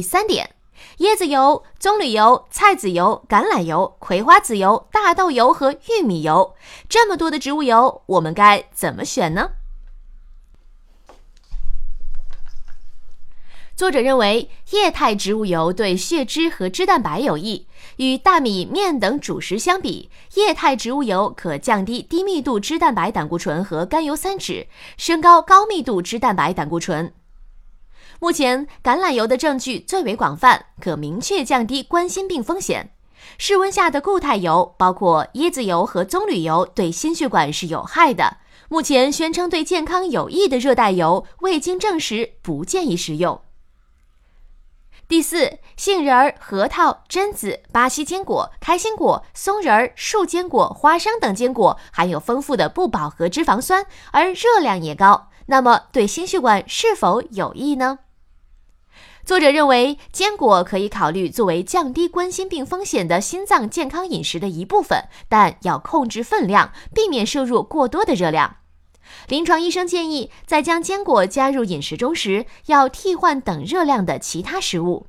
第三点，椰子油、棕榈油、菜籽油、橄榄油、葵花籽油、大豆油和玉米油，这么多的植物油，我们该怎么选呢？作者认为，液态植物油对血脂和脂蛋白有益。与大米、面等主食相比，液态植物油可降低低密度脂蛋白胆固醇和甘油三酯，升高高密度脂蛋白胆固醇。目前，橄榄油的证据最为广泛，可明确降低冠心病风险。室温下的固态油，包括椰子油和棕榈油，对心血管是有害的。目前宣称对健康有益的热带油，未经证实，不建议食用。第四，杏仁、核桃、榛子、巴西坚果、开心果、松仁、树坚果、花生等坚果含有丰富的不饱和脂肪酸，而热量也高，那么对心血管是否有益呢？作者认为，坚果可以考虑作为降低冠心病风险的心脏健康饮食的一部分，但要控制分量，避免摄入过多的热量。临床医生建议，在将坚果加入饮食中时，要替换等热量的其他食物。